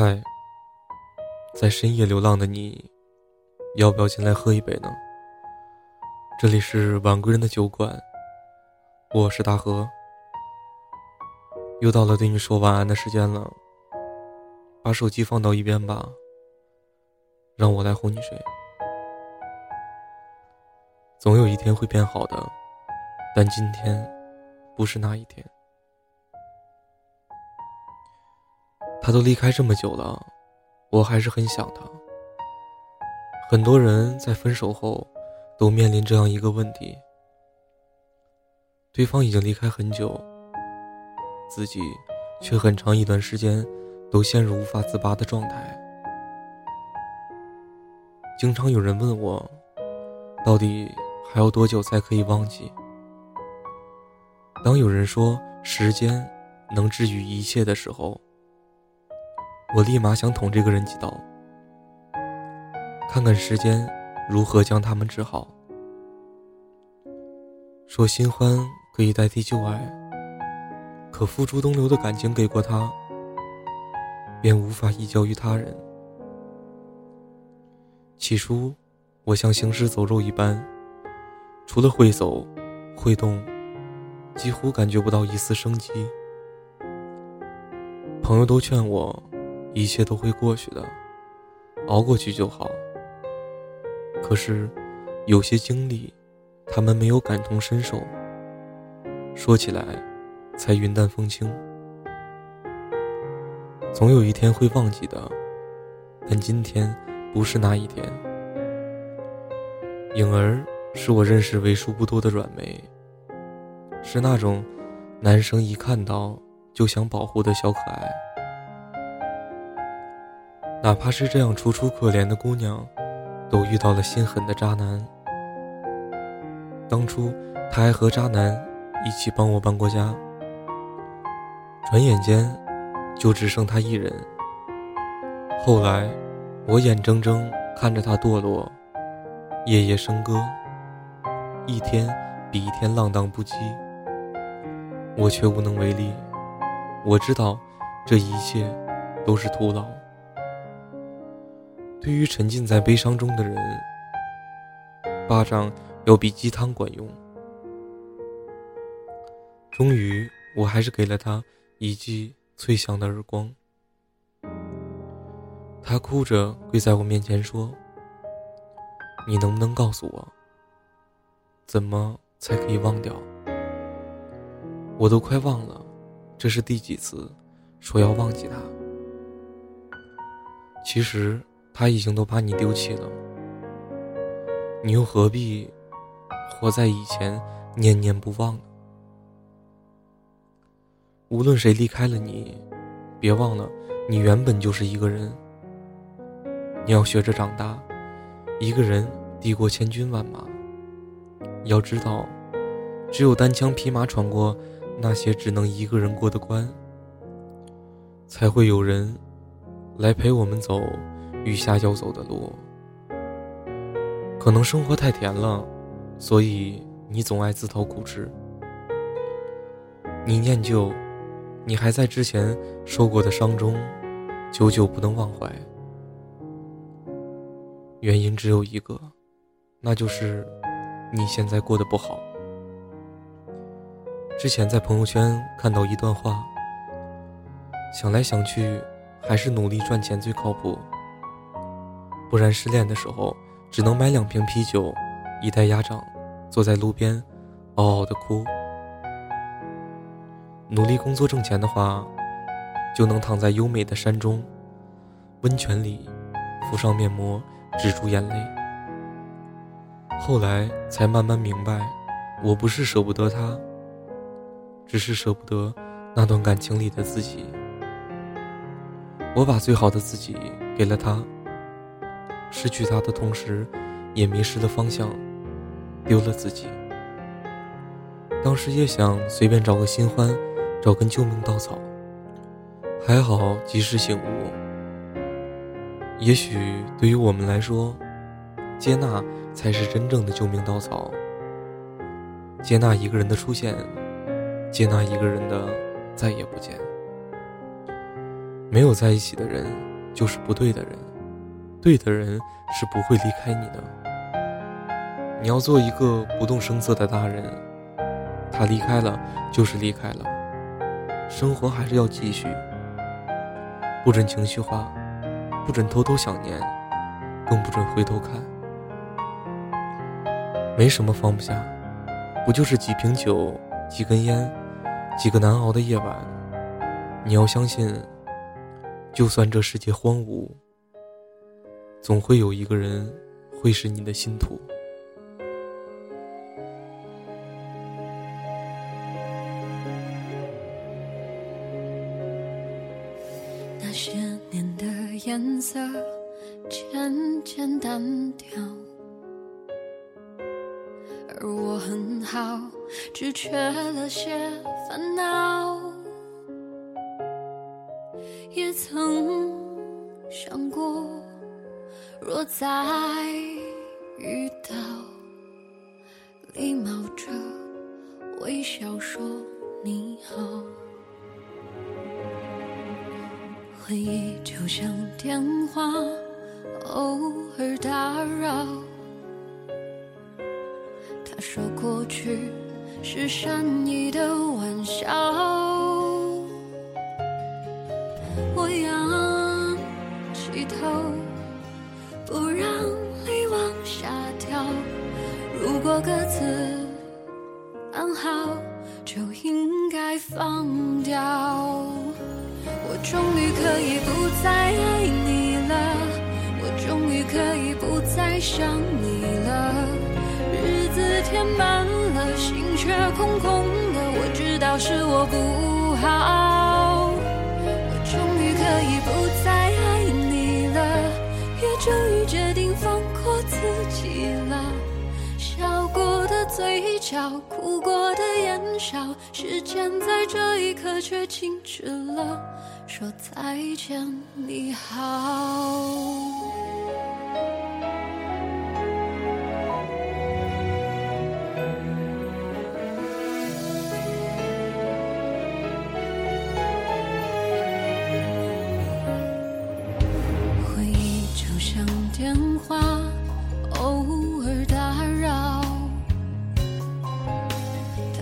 嗨，在深夜流浪的你，要不要进来喝一杯呢？这里是晚归人的酒馆，我是大河。又到了对你说晚安的时间了，把手机放到一边吧，让我来哄你睡。总有一天会变好的，但今天不是那一天。他都离开这么久了，我还是很想他。很多人在分手后，都面临这样一个问题：对方已经离开很久，自己却很长一段时间都陷入无法自拔的状态。经常有人问我，到底还要多久才可以忘记？当有人说时间能治愈一切的时候，我立马想捅这个人几刀，看看时间如何将他们治好。说新欢可以代替旧爱，可付诸东流的感情给过他，便无法移交于他人。起初，我像行尸走肉一般，除了会走、会动，几乎感觉不到一丝生机。朋友都劝我。一切都会过去的，熬过去就好。可是，有些经历，他们没有感同身受，说起来，才云淡风轻。总有一天会忘记的，但今天不是那一天。颖儿是我认识为数不多的软妹，是那种男生一看到就想保护的小可爱。哪怕是这样楚楚可怜的姑娘，都遇到了心狠的渣男。当初她还和渣男一起帮我搬过家，转眼间就只剩他一人。后来我眼睁睁看着他堕落，夜夜笙歌，一天比一天浪荡不羁，我却无能为力。我知道这一切都是徒劳。对于沉浸在悲伤中的人，巴掌要比鸡汤管用。终于，我还是给了他一记脆响的耳光。他哭着跪在我面前说：“你能不能告诉我，怎么才可以忘掉？我都快忘了，这是第几次说要忘记他？其实……”他已经都把你丢弃了，你又何必活在以前念念不忘呢？无论谁离开了你，别忘了你原本就是一个人。你要学着长大，一个人敌过千军万马。要知道，只有单枪匹马闯过那些只能一个人过的关，才会有人来陪我们走。余下要走的路，可能生活太甜了，所以你总爱自讨苦吃。你念旧，你还在之前受过的伤中，久久不能忘怀。原因只有一个，那就是你现在过得不好。之前在朋友圈看到一段话，想来想去，还是努力赚钱最靠谱。不然失恋的时候，只能买两瓶啤酒，一袋鸭掌，坐在路边，嗷嗷的哭。努力工作挣钱的话，就能躺在优美的山中，温泉里，敷上面膜，止住眼泪。后来才慢慢明白，我不是舍不得他，只是舍不得那段感情里的自己。我把最好的自己给了他。失去他的同时，也迷失了方向，丢了自己。当时也想随便找个新欢，找根救命稻草。还好及时醒悟。也许对于我们来说，接纳才是真正的救命稻草。接纳一个人的出现，接纳一个人的再也不见。没有在一起的人。就是不对的人，对的人是不会离开你的。你要做一个不动声色的大人，他离开了就是离开了，生活还是要继续。不准情绪化，不准偷偷想念，更不准回头看。没什么放不下，不就是几瓶酒、几根烟、几个难熬的夜晚？你要相信，就算这世界荒芜，总会有一个人会是你的信徒。那些年的颜色渐渐淡掉，而我很好，只缺了些烦恼。也曾想过，若再遇到，礼貌着微笑说你好。回忆就像电话，偶尔打扰。他说过去是善意的玩笑，我仰起头，不让泪往下掉。如果各自安好，就应该放掉。我终于可以不再爱你了，我终于可以不再想你了。日子填满了，心却空空的，我知道是我不好。嘴角，哭过的眼梢，时间在这一刻却静止了。说再见，你好。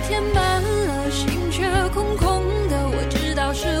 填满了，心却空空的。我知道是